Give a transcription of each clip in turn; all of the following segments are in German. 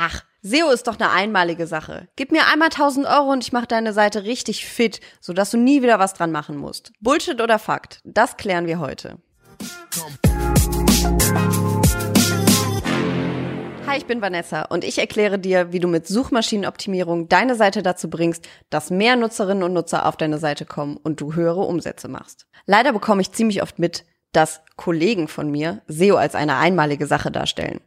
Ach, SEO ist doch eine einmalige Sache. Gib mir einmal 1000 Euro und ich mache deine Seite richtig fit, sodass du nie wieder was dran machen musst. Bullshit oder Fakt? Das klären wir heute. Hi, ich bin Vanessa und ich erkläre dir, wie du mit Suchmaschinenoptimierung deine Seite dazu bringst, dass mehr Nutzerinnen und Nutzer auf deine Seite kommen und du höhere Umsätze machst. Leider bekomme ich ziemlich oft mit, dass Kollegen von mir SEO als eine einmalige Sache darstellen.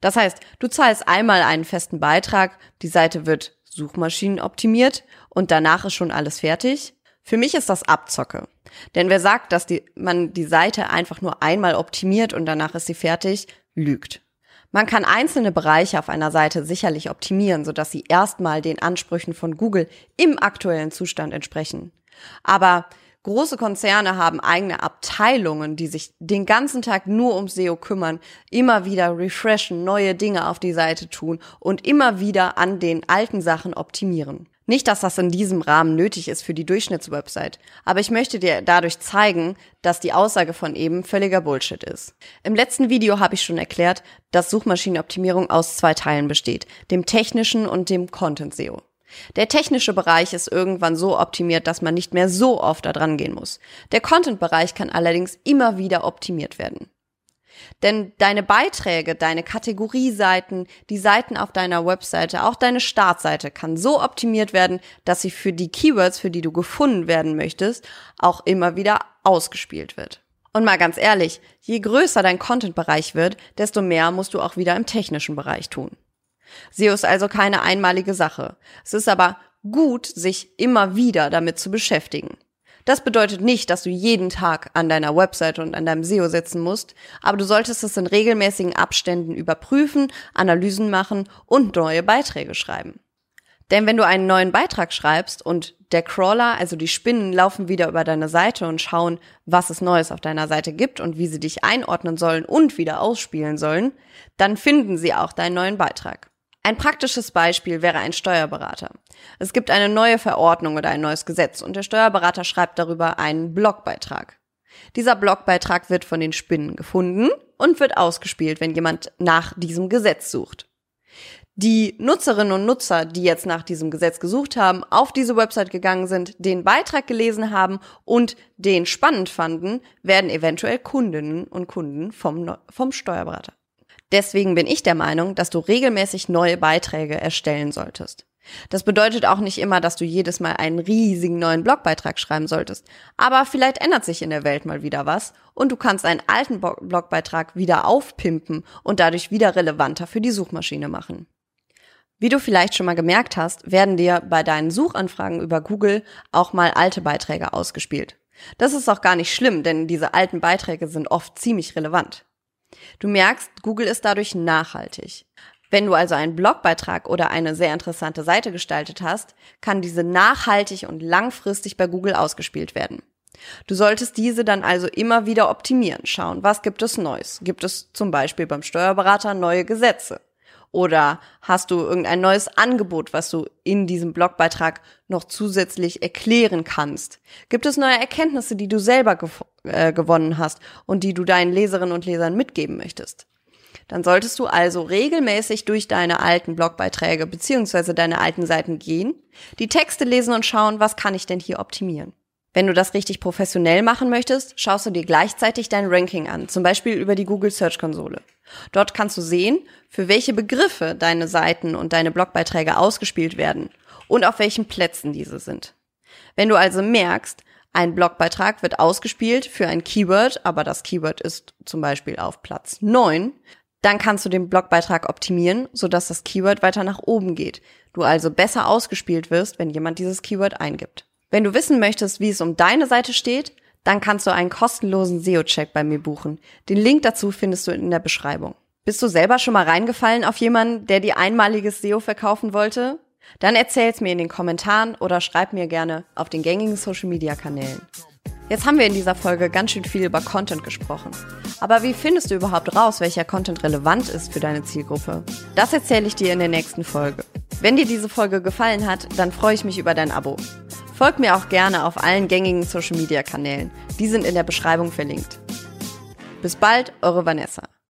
Das heißt, du zahlst einmal einen festen Beitrag, die Seite wird Suchmaschinenoptimiert und danach ist schon alles fertig. Für mich ist das Abzocke. Denn wer sagt, dass die, man die Seite einfach nur einmal optimiert und danach ist sie fertig, lügt. Man kann einzelne Bereiche auf einer Seite sicherlich optimieren, sodass sie erstmal den Ansprüchen von Google im aktuellen Zustand entsprechen. Aber große Konzerne haben eigene Abteilungen, die sich den ganzen Tag nur um SEO kümmern, immer wieder refreshen, neue Dinge auf die Seite tun und immer wieder an den alten Sachen optimieren. Nicht, dass das in diesem Rahmen nötig ist für die Durchschnittswebsite, aber ich möchte dir dadurch zeigen, dass die Aussage von eben völliger Bullshit ist. Im letzten Video habe ich schon erklärt, dass Suchmaschinenoptimierung aus zwei Teilen besteht, dem technischen und dem Content SEO. Der technische Bereich ist irgendwann so optimiert, dass man nicht mehr so oft da dran gehen muss. Der Content-Bereich kann allerdings immer wieder optimiert werden. Denn deine Beiträge, deine Kategorieseiten, die Seiten auf deiner Webseite, auch deine Startseite kann so optimiert werden, dass sie für die Keywords, für die du gefunden werden möchtest, auch immer wieder ausgespielt wird. Und mal ganz ehrlich, je größer dein Content-Bereich wird, desto mehr musst du auch wieder im technischen Bereich tun. SEO ist also keine einmalige Sache. Es ist aber gut, sich immer wieder damit zu beschäftigen. Das bedeutet nicht, dass du jeden Tag an deiner Webseite und an deinem SEO sitzen musst, aber du solltest es in regelmäßigen Abständen überprüfen, Analysen machen und neue Beiträge schreiben. Denn wenn du einen neuen Beitrag schreibst und der Crawler, also die Spinnen, laufen wieder über deine Seite und schauen, was es Neues auf deiner Seite gibt und wie sie dich einordnen sollen und wieder ausspielen sollen, dann finden sie auch deinen neuen Beitrag. Ein praktisches Beispiel wäre ein Steuerberater. Es gibt eine neue Verordnung oder ein neues Gesetz und der Steuerberater schreibt darüber einen Blogbeitrag. Dieser Blogbeitrag wird von den Spinnen gefunden und wird ausgespielt, wenn jemand nach diesem Gesetz sucht. Die Nutzerinnen und Nutzer, die jetzt nach diesem Gesetz gesucht haben, auf diese Website gegangen sind, den Beitrag gelesen haben und den spannend fanden, werden eventuell Kundinnen und Kunden vom, vom Steuerberater. Deswegen bin ich der Meinung, dass du regelmäßig neue Beiträge erstellen solltest. Das bedeutet auch nicht immer, dass du jedes Mal einen riesigen neuen Blogbeitrag schreiben solltest. Aber vielleicht ändert sich in der Welt mal wieder was und du kannst einen alten Blogbeitrag wieder aufpimpen und dadurch wieder relevanter für die Suchmaschine machen. Wie du vielleicht schon mal gemerkt hast, werden dir bei deinen Suchanfragen über Google auch mal alte Beiträge ausgespielt. Das ist auch gar nicht schlimm, denn diese alten Beiträge sind oft ziemlich relevant. Du merkst, Google ist dadurch nachhaltig. Wenn du also einen Blogbeitrag oder eine sehr interessante Seite gestaltet hast, kann diese nachhaltig und langfristig bei Google ausgespielt werden. Du solltest diese dann also immer wieder optimieren, schauen, was gibt es Neues? Gibt es zum Beispiel beim Steuerberater neue Gesetze? Oder hast du irgendein neues Angebot, was du in diesem Blogbeitrag noch zusätzlich erklären kannst? Gibt es neue Erkenntnisse, die du selber äh, gewonnen hast und die du deinen Leserinnen und Lesern mitgeben möchtest? Dann solltest du also regelmäßig durch deine alten Blogbeiträge beziehungsweise deine alten Seiten gehen, die Texte lesen und schauen, was kann ich denn hier optimieren? Wenn du das richtig professionell machen möchtest, schaust du dir gleichzeitig dein Ranking an, zum Beispiel über die Google Search Konsole. Dort kannst du sehen, für welche Begriffe deine Seiten und deine Blogbeiträge ausgespielt werden und auf welchen Plätzen diese sind. Wenn du also merkst, ein Blogbeitrag wird ausgespielt für ein Keyword, aber das Keyword ist zum Beispiel auf Platz 9, dann kannst du den Blogbeitrag optimieren, sodass das Keyword weiter nach oben geht. Du also besser ausgespielt wirst, wenn jemand dieses Keyword eingibt. Wenn du wissen möchtest, wie es um deine Seite steht, dann kannst du einen kostenlosen SEO-Check bei mir buchen. Den Link dazu findest du in der Beschreibung. Bist du selber schon mal reingefallen auf jemanden, der dir einmaliges SEO verkaufen wollte? Dann erzähl's mir in den Kommentaren oder schreib mir gerne auf den gängigen Social Media Kanälen. Jetzt haben wir in dieser Folge ganz schön viel über Content gesprochen. Aber wie findest du überhaupt raus, welcher Content relevant ist für deine Zielgruppe? Das erzähle ich dir in der nächsten Folge. Wenn dir diese Folge gefallen hat, dann freue ich mich über dein Abo. Folgt mir auch gerne auf allen gängigen Social Media Kanälen. Die sind in der Beschreibung verlinkt. Bis bald, eure Vanessa.